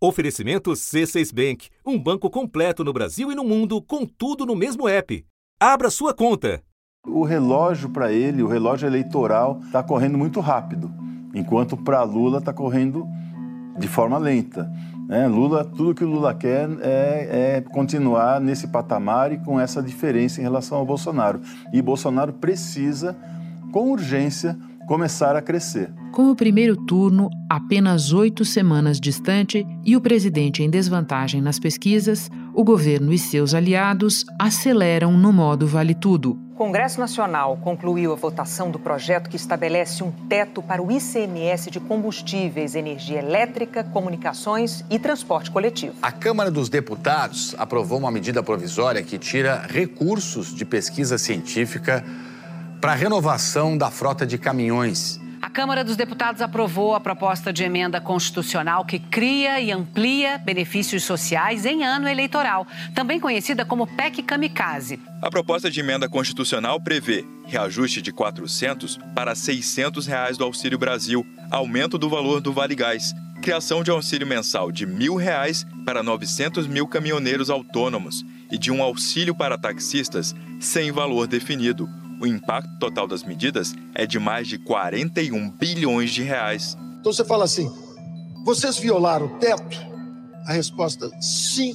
Oferecimento C6 Bank, um banco completo no Brasil e no mundo, com tudo no mesmo app. Abra sua conta. O relógio para ele, o relógio eleitoral, está correndo muito rápido, enquanto para Lula está correndo de forma lenta. Né? Lula, tudo que o Lula quer é, é, continuar nesse patamar e com essa diferença em relação ao Bolsonaro. E Bolsonaro precisa, com urgência, começar a crescer. Com o primeiro turno apenas oito semanas distante e o presidente em desvantagem nas pesquisas, o governo e seus aliados aceleram no modo vale tudo. O Congresso Nacional concluiu a votação do projeto que estabelece um teto para o ICMS de combustíveis, energia elétrica, comunicações e transporte coletivo. A Câmara dos Deputados aprovou uma medida provisória que tira recursos de pesquisa científica para a renovação da frota de caminhões. A Câmara dos Deputados aprovou a proposta de emenda constitucional que cria e amplia benefícios sociais em ano eleitoral, também conhecida como PEC Kamikaze. A proposta de emenda constitucional prevê reajuste de 400 para 600 reais do Auxílio Brasil, aumento do valor do Vale Gás, criação de auxílio mensal de mil reais para 900 mil caminhoneiros autônomos e de um auxílio para taxistas sem valor definido o impacto total das medidas é de mais de 41 bilhões de reais. Então você fala assim: vocês violaram o teto? A resposta: sim,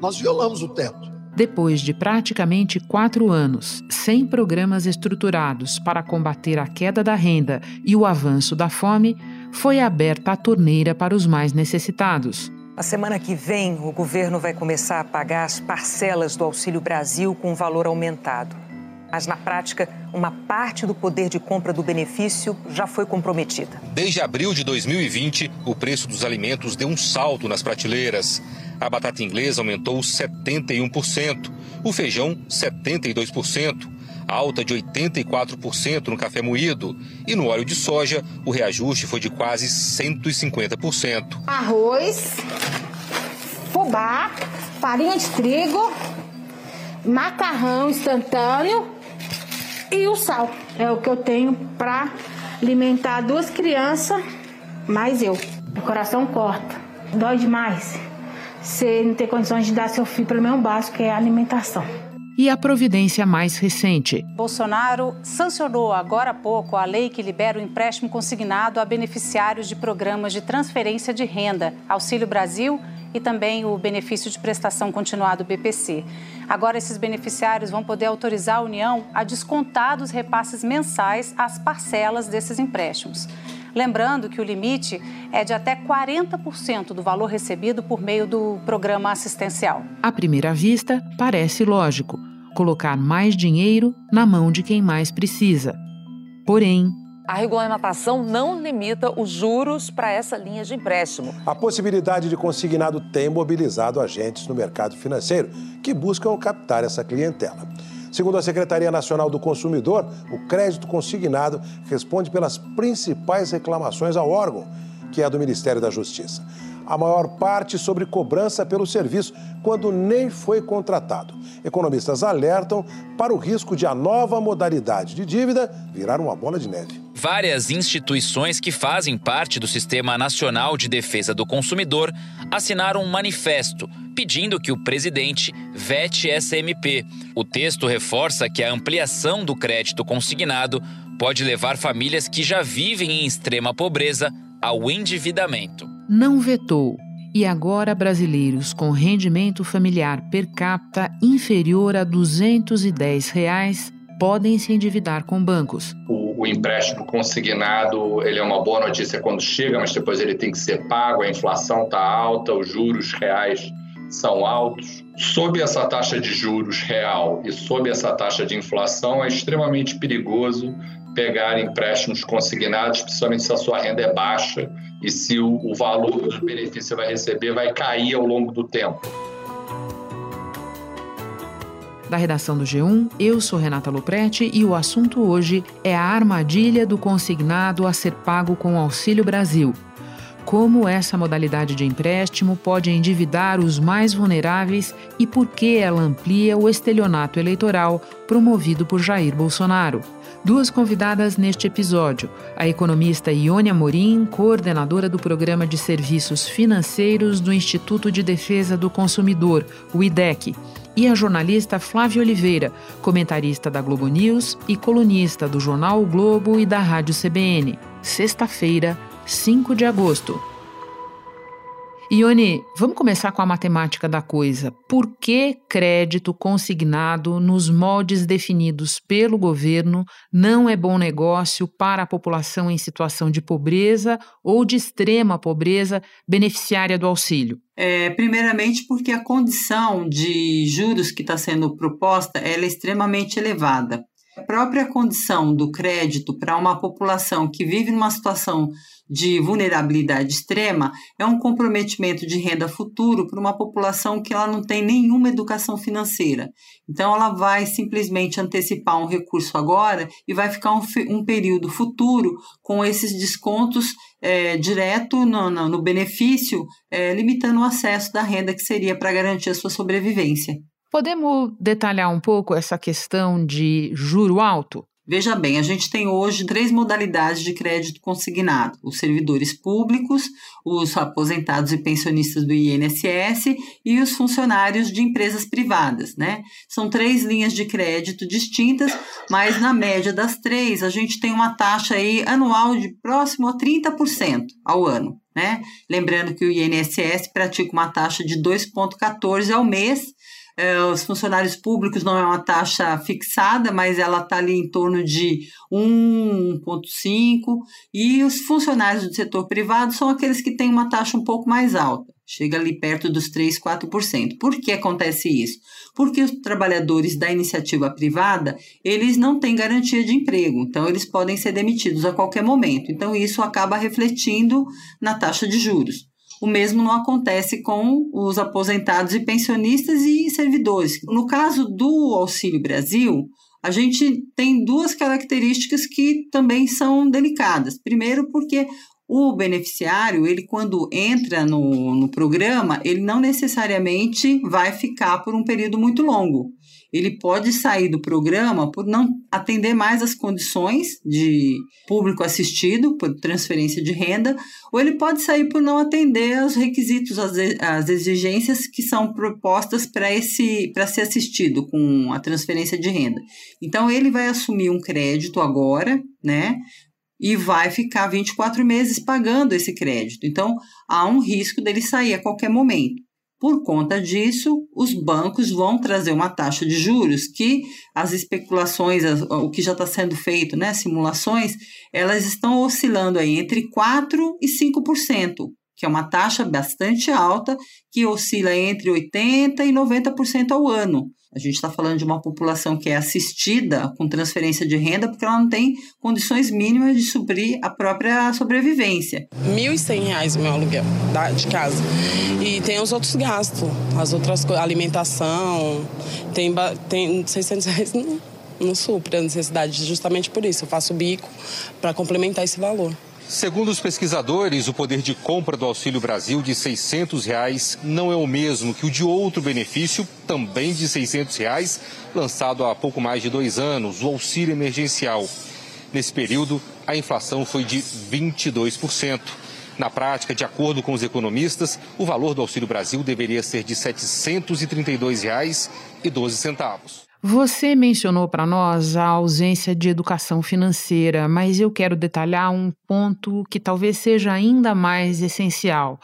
nós violamos o teto. Depois de praticamente quatro anos sem programas estruturados para combater a queda da renda e o avanço da fome, foi aberta a torneira para os mais necessitados. Na semana que vem, o governo vai começar a pagar as parcelas do Auxílio Brasil com valor aumentado mas na prática, uma parte do poder de compra do benefício já foi comprometida. Desde abril de 2020, o preço dos alimentos deu um salto nas prateleiras. A batata inglesa aumentou 71%, o feijão 72%, alta de 84% no café moído e no óleo de soja o reajuste foi de quase 150%. Arroz, fubá, farinha de trigo, macarrão instantâneo e o sal. É o que eu tenho para alimentar duas crianças, mais eu. Meu coração corta, dói demais. Você não ter condições de dar seu filho pelo menos básico, que é a alimentação. E a providência mais recente. Bolsonaro sancionou agora há pouco a lei que libera o empréstimo consignado a beneficiários de programas de transferência de renda, Auxílio Brasil e também o benefício de prestação continuada, BPC. Agora, esses beneficiários vão poder autorizar a União a descontar dos repasses mensais as parcelas desses empréstimos. Lembrando que o limite é de até 40% do valor recebido por meio do programa assistencial. À primeira vista, parece lógico colocar mais dinheiro na mão de quem mais precisa. Porém, a regulamentação não limita os juros para essa linha de empréstimo. A possibilidade de consignado tem mobilizado agentes no mercado financeiro que buscam captar essa clientela. Segundo a Secretaria Nacional do Consumidor, o crédito consignado responde pelas principais reclamações ao órgão, que é do Ministério da Justiça a maior parte sobre cobrança pelo serviço, quando nem foi contratado. Economistas alertam para o risco de a nova modalidade de dívida virar uma bola de neve. Várias instituições que fazem parte do Sistema Nacional de Defesa do Consumidor assinaram um manifesto pedindo que o presidente vete essa MP. O texto reforça que a ampliação do crédito consignado pode levar famílias que já vivem em extrema pobreza ao endividamento não vetou e agora brasileiros com rendimento familiar per capita inferior a 210 reais podem se endividar com bancos. O, o, empréstimo consignado ele é uma boa notícia quando chega, mas depois ele tem que ser pago, a inflação está alta, os juros reais são altos. Sob essa taxa de juros real e sob essa taxa de inflação, é extremamente perigoso pegar empréstimos consignados, principalmente se a sua renda é baixa e se o, o valor do benefício que você vai receber vai cair ao longo do tempo. Da redação do G1, eu sou Renata Loprete e o assunto hoje é a armadilha do consignado a ser pago com o Auxílio Brasil. como essa modalidade de empréstimo pode endividar os mais vulneráveis e por que ela amplia o estelionato eleitoral promovido por Jair Bolsonaro. Duas convidadas neste episódio: a economista Ione Amorim, coordenadora do Programa de Serviços Financeiros do Instituto de Defesa do Consumidor, o IDEC, e a jornalista Flávia Oliveira, comentarista da Globo News e colunista do jornal o Globo e da Rádio CBN. Sexta-feira, 5 de agosto. Ione, vamos começar com a matemática da coisa. Por que crédito consignado nos moldes definidos pelo governo não é bom negócio para a população em situação de pobreza ou de extrema pobreza beneficiária do auxílio? É, primeiramente porque a condição de juros que está sendo proposta é extremamente elevada. A própria condição do crédito para uma população que vive numa situação de vulnerabilidade extrema é um comprometimento de renda futuro para uma população que ela não tem nenhuma educação financeira. Então, ela vai simplesmente antecipar um recurso agora e vai ficar um, um período futuro com esses descontos é, direto no, no, no benefício, é, limitando o acesso da renda que seria para garantir a sua sobrevivência. Podemos detalhar um pouco essa questão de juro alto? Veja bem, a gente tem hoje três modalidades de crédito consignado: os servidores públicos, os aposentados e pensionistas do INSS e os funcionários de empresas privadas, né? São três linhas de crédito distintas, mas na média das três, a gente tem uma taxa aí anual de próximo a 30% ao ano, né? Lembrando que o INSS pratica uma taxa de 2,14 ao mês os funcionários públicos não é uma taxa fixada, mas ela está ali em torno de 1,5%, e os funcionários do setor privado são aqueles que têm uma taxa um pouco mais alta, chega ali perto dos 3%, 4%. Por que acontece isso? Porque os trabalhadores da iniciativa privada, eles não têm garantia de emprego, então eles podem ser demitidos a qualquer momento. Então isso acaba refletindo na taxa de juros. O mesmo não acontece com os aposentados e pensionistas e servidores. No caso do Auxílio Brasil, a gente tem duas características que também são delicadas. Primeiro, porque o beneficiário, ele quando entra no, no programa, ele não necessariamente vai ficar por um período muito longo ele pode sair do programa por não atender mais as condições de público assistido, por transferência de renda, ou ele pode sair por não atender aos requisitos, as exigências que são propostas para esse para ser assistido com a transferência de renda. Então ele vai assumir um crédito agora, né? E vai ficar 24 meses pagando esse crédito. Então, há um risco dele sair a qualquer momento. Por conta disso, os bancos vão trazer uma taxa de juros que as especulações, o que já está sendo feito, né, simulações, elas estão oscilando aí entre 4% e 5%, que é uma taxa bastante alta, que oscila entre 80% e 90% ao ano. A gente está falando de uma população que é assistida com transferência de renda porque ela não tem condições mínimas de suprir a própria sobrevivência. R$ 1.100 o meu aluguel de casa. E tem os outros gastos, as outras coisas, alimentação, tem, tem 600 reais não, não supre a necessidade, justamente por isso. Eu faço bico para complementar esse valor. Segundo os pesquisadores, o poder de compra do Auxílio Brasil de 600 reais não é o mesmo que o de outro benefício, também de 600 reais, lançado há pouco mais de dois anos, o auxílio emergencial. Nesse período, a inflação foi de 22%. Na prática, de acordo com os economistas, o valor do Auxílio Brasil deveria ser de R$ 732,12. Você mencionou para nós a ausência de educação financeira, mas eu quero detalhar um ponto que talvez seja ainda mais essencial.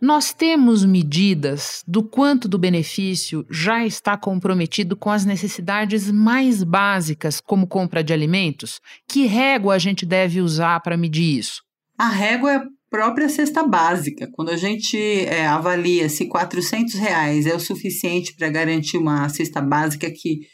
Nós temos medidas do quanto do benefício já está comprometido com as necessidades mais básicas, como compra de alimentos? Que régua a gente deve usar para medir isso? A régua é a própria cesta básica. Quando a gente é, avalia se 400 reais é o suficiente para garantir uma cesta básica que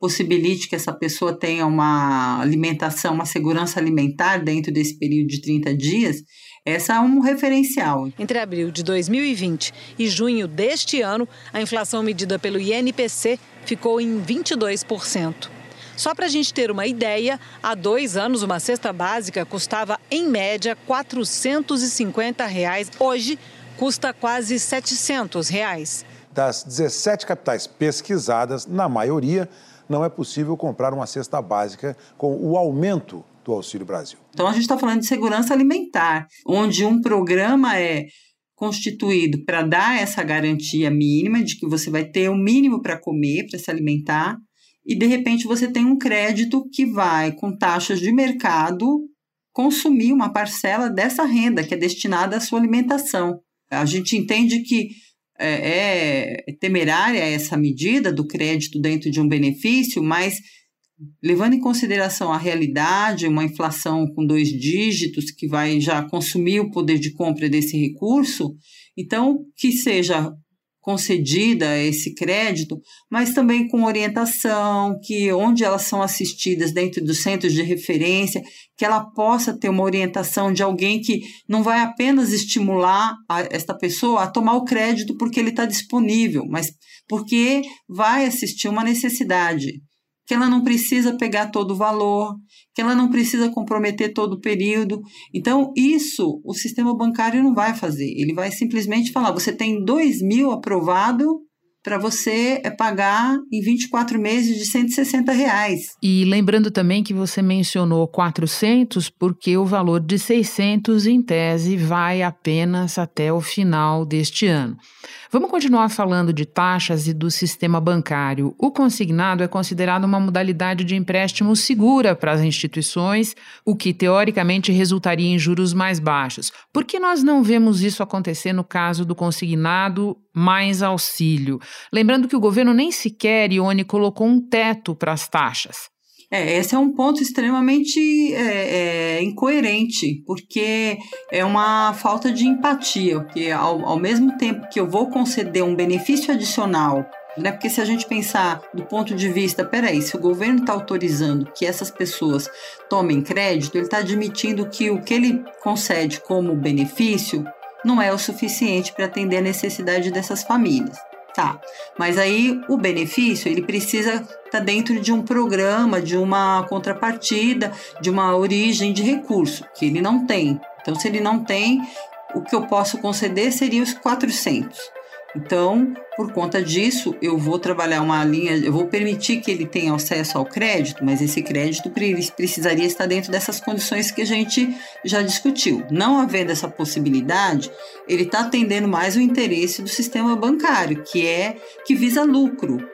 possibilite que essa pessoa tenha uma alimentação, uma segurança alimentar dentro desse período de 30 dias, essa é um referencial. Entre abril de 2020 e junho deste ano, a inflação medida pelo INPC ficou em 22%. Só para a gente ter uma ideia, há dois anos uma cesta básica custava, em média, 450 reais. Hoje, custa quase 700 reais. Das 17 capitais pesquisadas, na maioria, não é possível comprar uma cesta básica com o aumento do Auxílio Brasil. Então, a gente está falando de segurança alimentar, onde um programa é constituído para dar essa garantia mínima de que você vai ter o mínimo para comer, para se alimentar, e de repente você tem um crédito que vai, com taxas de mercado, consumir uma parcela dessa renda que é destinada à sua alimentação. A gente entende que é, é temerária essa medida do crédito dentro de um benefício, mas levando em consideração a realidade, uma inflação com dois dígitos que vai já consumir o poder de compra desse recurso, então que seja concedida esse crédito, mas também com orientação, que onde elas são assistidas dentro dos centros de referência, que ela possa ter uma orientação de alguém que não vai apenas estimular a, esta pessoa a tomar o crédito porque ele está disponível, mas porque vai assistir uma necessidade que ela não precisa pegar todo o valor, que ela não precisa comprometer todo o período. Então, isso o sistema bancário não vai fazer. Ele vai simplesmente falar: você tem 2 mil aprovado para você é pagar em 24 meses de 160 reais. E lembrando também que você mencionou 400 porque o valor de 600 em tese vai apenas até o final deste ano. Vamos continuar falando de taxas e do sistema bancário. O consignado é considerado uma modalidade de empréstimo segura para as instituições, o que teoricamente resultaria em juros mais baixos. Por que nós não vemos isso acontecer no caso do consignado mais auxílio? Lembrando que o governo nem sequer, Ione, colocou um teto para as taxas. É, esse é um ponto extremamente é, é, incoerente, porque é uma falta de empatia, porque ao, ao mesmo tempo que eu vou conceder um benefício adicional né? Porque se a gente pensar do ponto de vista, peraí, se o governo está autorizando que essas pessoas tomem crédito, ele está admitindo que o que ele concede como benefício não é o suficiente para atender a necessidade dessas famílias. Tá, mas aí o benefício ele precisa estar tá dentro de um programa, de uma contrapartida, de uma origem de recurso, que ele não tem. Então, se ele não tem, o que eu posso conceder seria os 400. Então, por conta disso, eu vou trabalhar uma linha, eu vou permitir que ele tenha acesso ao crédito, mas esse crédito precisaria estar dentro dessas condições que a gente já discutiu. Não havendo essa possibilidade, ele está atendendo mais o interesse do sistema bancário, que é que visa lucro.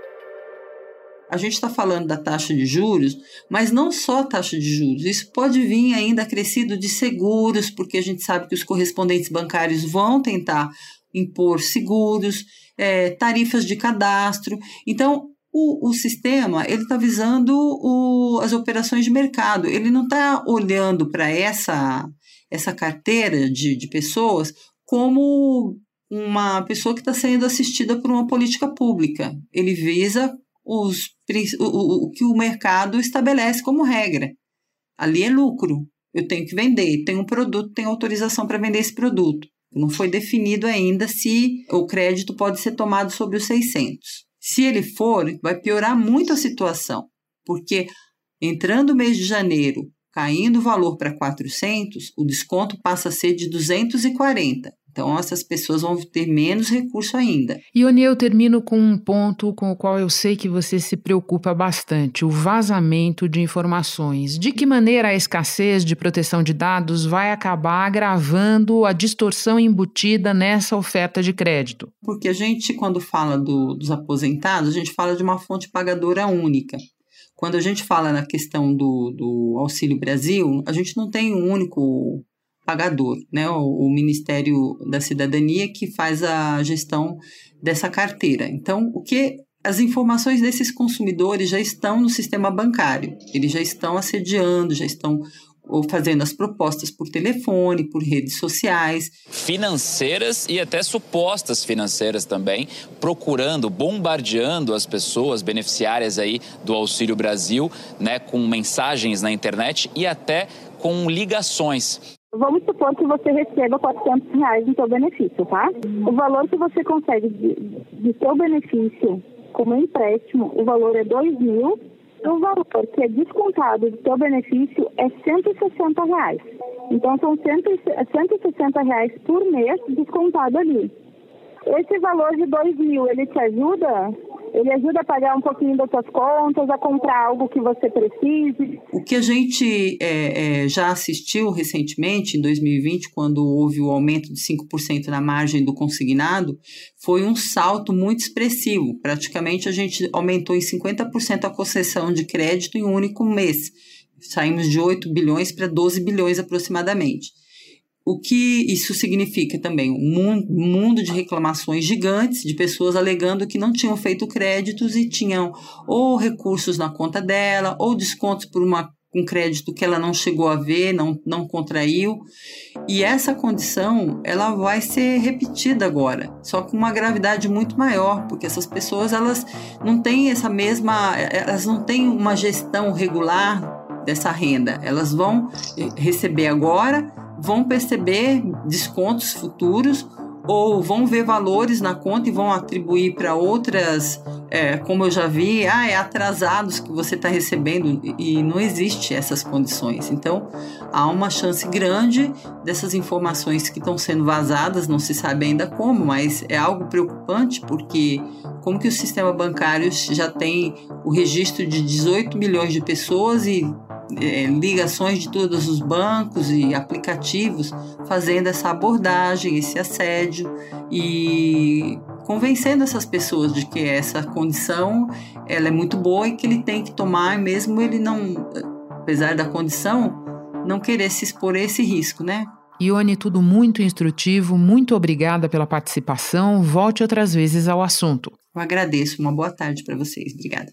A gente está falando da taxa de juros, mas não só taxa de juros. Isso pode vir ainda acrescido de seguros, porque a gente sabe que os correspondentes bancários vão tentar impor seguros, é, tarifas de cadastro. Então, o, o sistema ele está visando o, as operações de mercado. Ele não está olhando para essa, essa carteira de, de pessoas como uma pessoa que está sendo assistida por uma política pública. Ele visa os, o, o que o mercado estabelece como regra. Ali é lucro. Eu tenho que vender, tenho um produto, tenho autorização para vender esse produto. Não foi definido ainda se o crédito pode ser tomado sobre os 600. Se ele for, vai piorar muito a situação, porque entrando o mês de janeiro, caindo o valor para 400, o desconto passa a ser de 240. Então, essas pessoas vão ter menos recurso ainda. Ione, eu termino com um ponto com o qual eu sei que você se preocupa bastante: o vazamento de informações. De que maneira a escassez de proteção de dados vai acabar agravando a distorção embutida nessa oferta de crédito? Porque a gente, quando fala do, dos aposentados, a gente fala de uma fonte pagadora única. Quando a gente fala na questão do, do Auxílio Brasil, a gente não tem um único pagador, né? O, o, Ministério da Cidadania que faz a gestão dessa carteira. Então, o que as informações desses consumidores já estão no sistema bancário, eles já estão assediando, já estão fazendo as propostas por telefone, por redes sociais. Financeiras e até supostas financeiras também, procurando, bombardeando as pessoas beneficiárias aí do Auxílio Brasil, né, com mensagens na internet e até com ligações. Vamos supor que você receba 400 reais do seu benefício, tá? O valor que você consegue de seu benefício como empréstimo, o valor é 2 mil O valor que é descontado do seu benefício é 160 reais. Então são 160 reais por mês descontado ali. Esse valor de 2 mil, ele te ajuda? Ele ajuda a pagar um pouquinho das suas contas, a comprar algo que você precise. O que a gente é, é, já assistiu recentemente, em 2020, quando houve o aumento de 5% na margem do consignado, foi um salto muito expressivo. Praticamente a gente aumentou em 50% a concessão de crédito em um único mês. Saímos de 8 bilhões para 12 bilhões aproximadamente. O que isso significa também? Um mundo de reclamações gigantes de pessoas alegando que não tinham feito créditos e tinham ou recursos na conta dela, ou descontos por uma, um crédito que ela não chegou a ver, não, não contraiu. E essa condição ela vai ser repetida agora, só com uma gravidade muito maior, porque essas pessoas elas não têm essa mesma, elas não têm uma gestão regular dessa renda. Elas vão receber agora vão perceber descontos futuros ou vão ver valores na conta e vão atribuir para outras, é, como eu já vi, ah, é atrasados que você está recebendo e não existe essas condições. Então, há uma chance grande dessas informações que estão sendo vazadas, não se sabe ainda como, mas é algo preocupante porque como que o sistema bancário já tem o registro de 18 milhões de pessoas e é, ligações de todos os bancos e aplicativos fazendo essa abordagem, esse assédio e convencendo essas pessoas de que essa condição ela é muito boa e que ele tem que tomar, mesmo ele não, apesar da condição, não querer se expor a esse risco, né? Ione, tudo muito instrutivo, muito obrigada pela participação. Volte outras vezes ao assunto. Eu agradeço, uma boa tarde para vocês. Obrigada.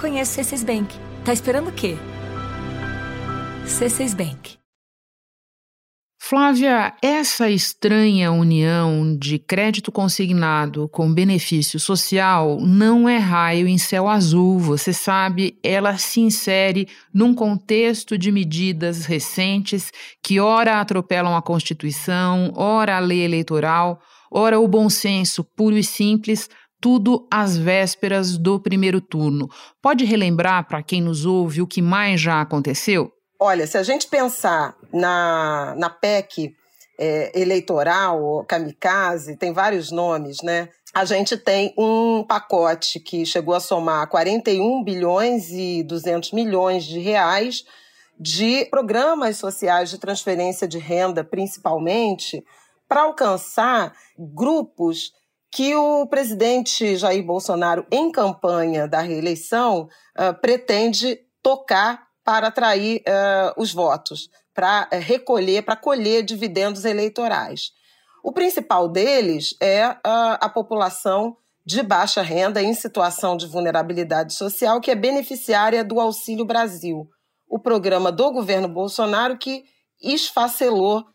Conheço C6 Bank. Tá esperando o quê? C6 Bank. Flávia, essa estranha união de crédito consignado com benefício social não é raio em céu azul, você sabe, ela se insere num contexto de medidas recentes que ora atropelam a Constituição, ora a lei eleitoral, ora o bom senso puro e simples, tudo às vésperas do primeiro turno. Pode relembrar para quem nos ouve o que mais já aconteceu? Olha, se a gente pensar na, na PEC é, eleitoral, kamikaze, tem vários nomes, né? A gente tem um pacote que chegou a somar 41 bilhões e 200 milhões de reais de programas sociais de transferência de renda, principalmente, para alcançar grupos que o presidente Jair Bolsonaro, em campanha da reeleição, uh, pretende tocar para atrair uh, os votos, para uh, recolher, para colher dividendos eleitorais. O principal deles é a população de baixa renda em situação de vulnerabilidade social, que é beneficiária do Auxílio Brasil, o programa do governo Bolsonaro que esfacelou,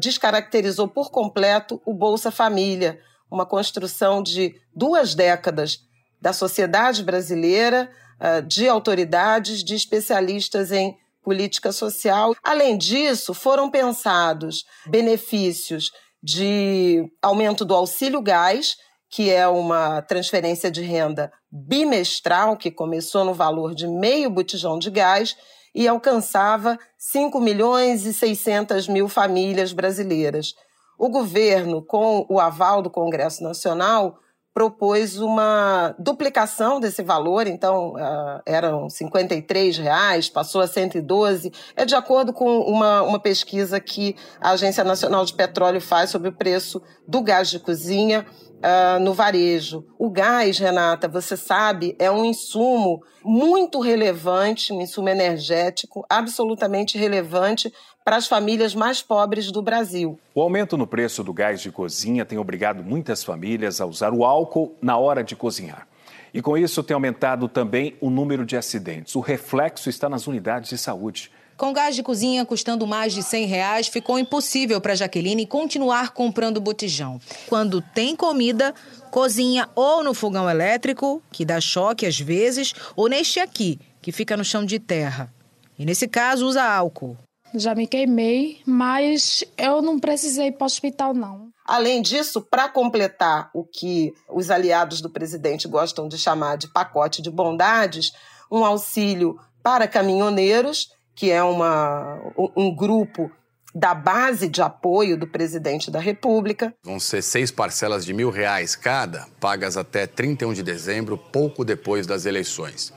descaracterizou por completo o Bolsa Família, uma construção de duas décadas da sociedade brasileira, ah, de autoridades, de especialistas em política social. Além disso, foram pensados benefícios de aumento do auxílio gás, que é uma transferência de renda bimestral, que começou no valor de meio botijão de gás e alcançava 5 milhões e 600 mil famílias brasileiras. O governo, com o aval do Congresso Nacional, propôs uma duplicação desse valor, então uh, eram 53 reais, passou a 112, é de acordo com uma, uma pesquisa que a Agência Nacional de Petróleo faz sobre o preço do gás de cozinha uh, no varejo. O gás, Renata, você sabe, é um insumo muito relevante, um insumo energético absolutamente relevante para as famílias mais pobres do Brasil. O aumento no preço do gás de cozinha tem obrigado muitas famílias a usar o álcool na hora de cozinhar. E com isso tem aumentado também o número de acidentes. O reflexo está nas unidades de saúde. Com gás de cozinha custando mais de 100 reais, ficou impossível para Jaqueline continuar comprando botijão. Quando tem comida, cozinha ou no fogão elétrico, que dá choque às vezes, ou neste aqui, que fica no chão de terra. E nesse caso usa álcool. Já me queimei, mas eu não precisei ir para o hospital, não. Além disso, para completar o que os aliados do presidente gostam de chamar de pacote de bondades, um auxílio para caminhoneiros que é uma, um grupo da base de apoio do presidente da República. Vão ser seis parcelas de mil reais cada, pagas até 31 de dezembro, pouco depois das eleições.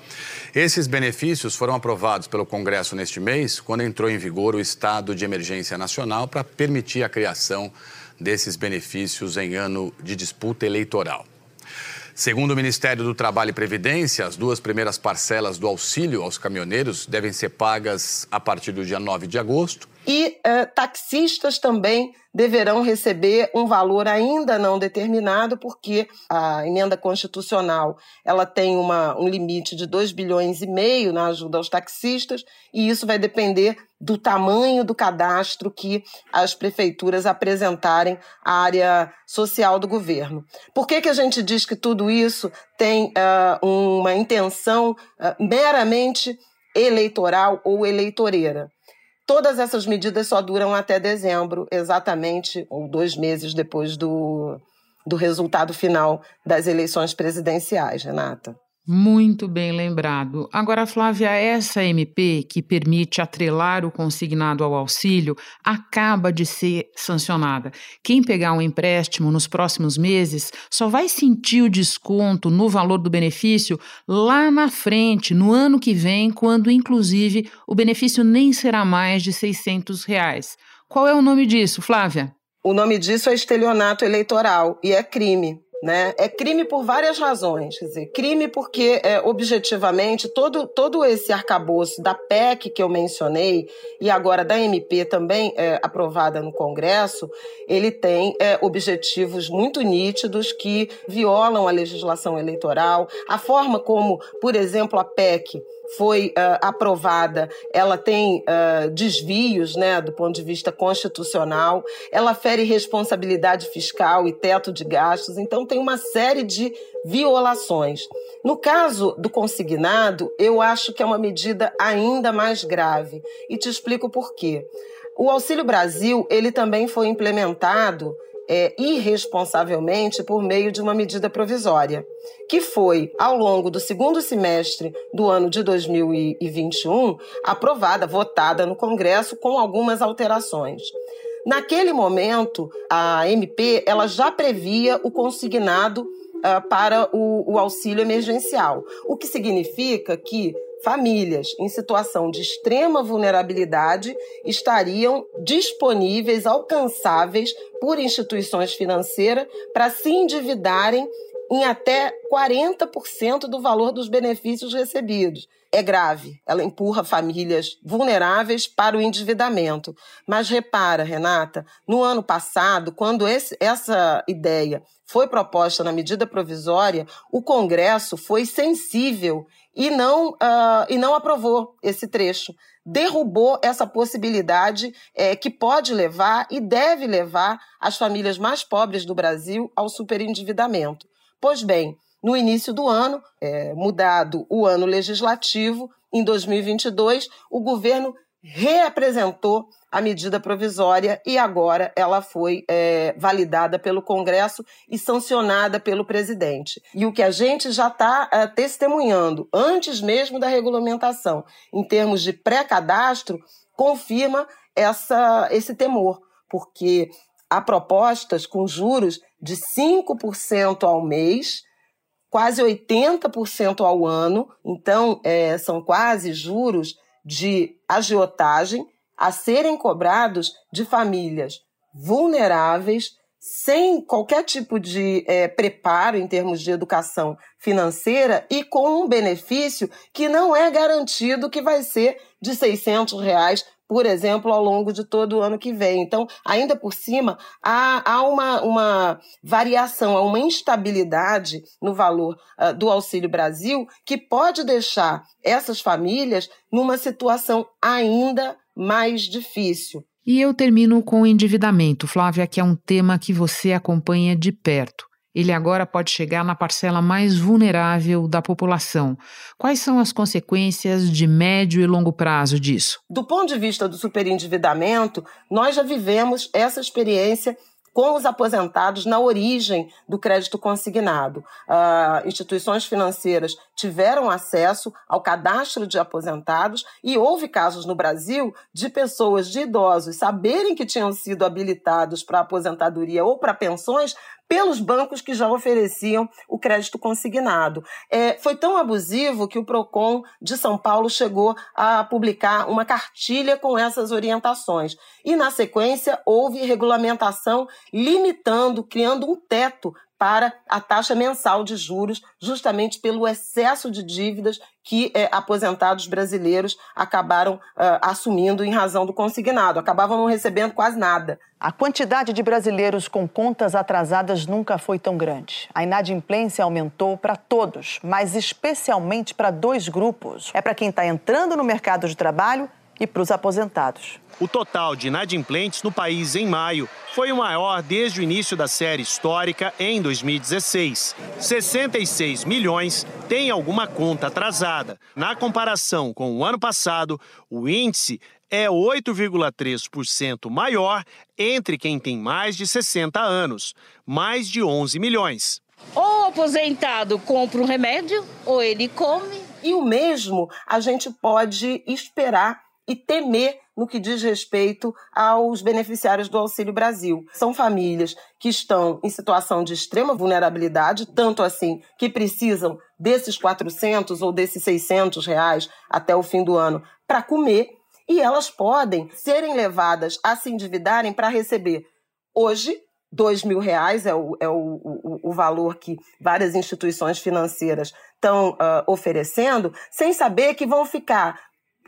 Esses benefícios foram aprovados pelo Congresso neste mês, quando entrou em vigor o estado de emergência nacional para permitir a criação desses benefícios em ano de disputa eleitoral. Segundo o Ministério do Trabalho e Previdência, as duas primeiras parcelas do auxílio aos caminhoneiros devem ser pagas a partir do dia 9 de agosto. E eh, taxistas também deverão receber um valor ainda não determinado, porque a emenda constitucional ela tem uma, um limite de 2 bilhões e meio na ajuda aos taxistas, e isso vai depender do tamanho do cadastro que as prefeituras apresentarem à área social do governo. Por que, que a gente diz que tudo isso tem uh, uma intenção uh, meramente eleitoral ou eleitoreira? Todas essas medidas só duram até dezembro, exatamente, ou dois meses depois do, do resultado final das eleições presidenciais, Renata. Muito bem lembrado. Agora, Flávia, essa MP que permite atrelar o consignado ao auxílio acaba de ser sancionada. Quem pegar um empréstimo nos próximos meses só vai sentir o desconto no valor do benefício lá na frente, no ano que vem, quando, inclusive, o benefício nem será mais de 600 reais. Qual é o nome disso, Flávia? O nome disso é estelionato eleitoral e é crime. Né? É crime por várias razões. Quer dizer, crime porque, é, objetivamente, todo, todo esse arcabouço da PEC que eu mencionei e agora da MP também é, aprovada no Congresso, ele tem é, objetivos muito nítidos que violam a legislação eleitoral, a forma como, por exemplo, a PEC foi uh, aprovada, ela tem uh, desvios né, do ponto de vista constitucional, ela fere responsabilidade fiscal e teto de gastos, então tem uma série de violações. No caso do consignado, eu acho que é uma medida ainda mais grave e te explico por quê. O Auxílio Brasil ele também foi implementado é, irresponsavelmente por meio de uma medida provisória, que foi, ao longo do segundo semestre do ano de 2021, aprovada, votada no Congresso com algumas alterações. Naquele momento, a MP ela já previa o consignado uh, para o, o auxílio emergencial, o que significa que famílias em situação de extrema vulnerabilidade estariam disponíveis, alcançáveis por instituições financeiras para se endividarem em até 40% do valor dos benefícios recebidos. É grave, ela empurra famílias vulneráveis para o endividamento. Mas repara, Renata, no ano passado, quando esse, essa ideia foi proposta na medida provisória, o Congresso foi sensível e não, uh, e não aprovou esse trecho. Derrubou essa possibilidade é, que pode levar e deve levar as famílias mais pobres do Brasil ao superendividamento. Pois bem, no início do ano, é, mudado o ano legislativo, em 2022, o governo reapresentou a medida provisória e agora ela foi é, validada pelo Congresso e sancionada pelo presidente. E o que a gente já está é, testemunhando, antes mesmo da regulamentação, em termos de pré-cadastro, confirma essa, esse temor, porque há propostas com juros de 5% ao mês, quase 80% ao ano, então é, são quase juros de agiotagem a serem cobrados de famílias vulneráveis, sem qualquer tipo de é, preparo em termos de educação financeira e com um benefício que não é garantido que vai ser de 600 reais por exemplo, ao longo de todo o ano que vem. Então, ainda por cima, há, há uma, uma variação, há uma instabilidade no valor uh, do Auxílio Brasil que pode deixar essas famílias numa situação ainda mais difícil. E eu termino com o endividamento, Flávia, que é um tema que você acompanha de perto. Ele agora pode chegar na parcela mais vulnerável da população. Quais são as consequências de médio e longo prazo disso? Do ponto de vista do superendividamento, nós já vivemos essa experiência com os aposentados na origem do crédito consignado. Uh, instituições financeiras tiveram acesso ao cadastro de aposentados e houve casos no Brasil de pessoas, de idosos, saberem que tinham sido habilitados para aposentadoria ou para pensões pelos bancos que já ofereciam o crédito consignado. É, foi tão abusivo que o PROCON de São Paulo chegou a publicar uma cartilha com essas orientações. E, na sequência, houve regulamentação limitando, criando um teto para a taxa mensal de juros, justamente pelo excesso de dívidas que eh, aposentados brasileiros acabaram uh, assumindo em razão do consignado, acabavam não recebendo quase nada. A quantidade de brasileiros com contas atrasadas nunca foi tão grande. A inadimplência aumentou para todos, mas especialmente para dois grupos. É para quem está entrando no mercado de trabalho e para os aposentados. O total de inadimplentes no país em maio foi o maior desde o início da série histórica em 2016. 66 milhões têm alguma conta atrasada. Na comparação com o ano passado, o índice é 8,3% maior entre quem tem mais de 60 anos, mais de 11 milhões. Ou o aposentado compra um remédio, ou ele come. E o mesmo a gente pode esperar e temer no que diz respeito aos beneficiários do Auxílio Brasil. São famílias que estão em situação de extrema vulnerabilidade, tanto assim que precisam desses 400 ou desses 600 reais até o fim do ano para comer, e elas podem serem levadas a se endividarem para receber hoje dois mil reais é o, é o, o, o, valor que várias instituições financeiras estão uh, oferecendo, sem saber que vão ficar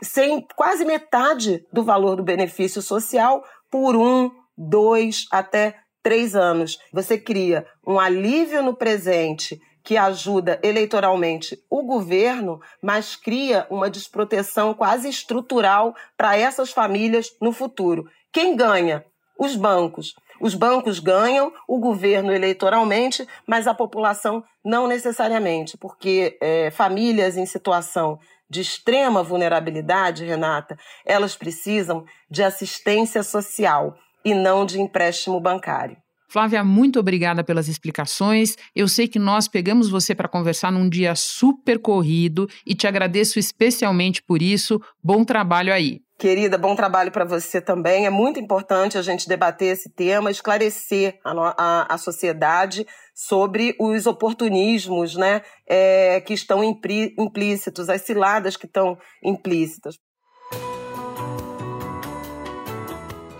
sem quase metade do valor do benefício social por um, dois, até três anos. Você cria um alívio no presente que ajuda eleitoralmente o governo, mas cria uma desproteção quase estrutural para essas famílias no futuro. Quem ganha? Os bancos. Os bancos ganham, o governo eleitoralmente, mas a população não necessariamente, porque é, famílias em situação de extrema vulnerabilidade, Renata, elas precisam de assistência social e não de empréstimo bancário. Flávia, muito obrigada pelas explicações. Eu sei que nós pegamos você para conversar num dia super corrido e te agradeço especialmente por isso. Bom trabalho aí. Querida, bom trabalho para você também. É muito importante a gente debater esse tema, esclarecer a, a, a sociedade sobre os oportunismos né, é, que estão implícitos, as ciladas que estão implícitas.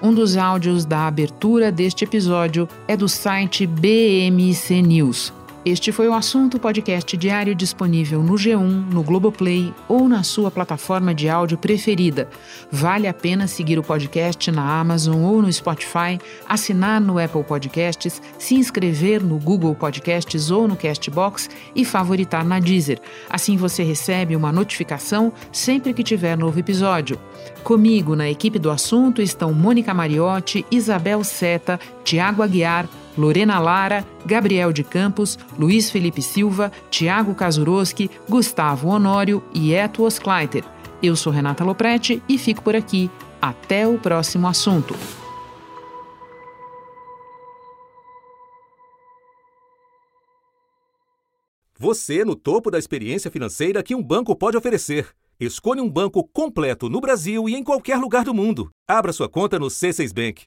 Um dos áudios da abertura deste episódio é do site BMC News. Este foi o assunto podcast diário disponível no G1, no Globoplay ou na sua plataforma de áudio preferida. Vale a pena seguir o podcast na Amazon ou no Spotify, assinar no Apple Podcasts, se inscrever no Google Podcasts ou no Castbox e favoritar na Deezer. Assim você recebe uma notificação sempre que tiver novo episódio. Comigo na equipe do assunto estão Mônica Mariotti, Isabel Seta, Tiago Aguiar, Lorena Lara, Gabriel de Campos, Luiz Felipe Silva, Tiago Kazuroski, Gustavo Honório e Eto Oskleiter. Eu sou Renata Loprete e fico por aqui. Até o próximo assunto. Você no topo da experiência financeira que um banco pode oferecer. Escolha um banco completo no Brasil e em qualquer lugar do mundo. Abra sua conta no C6 Bank.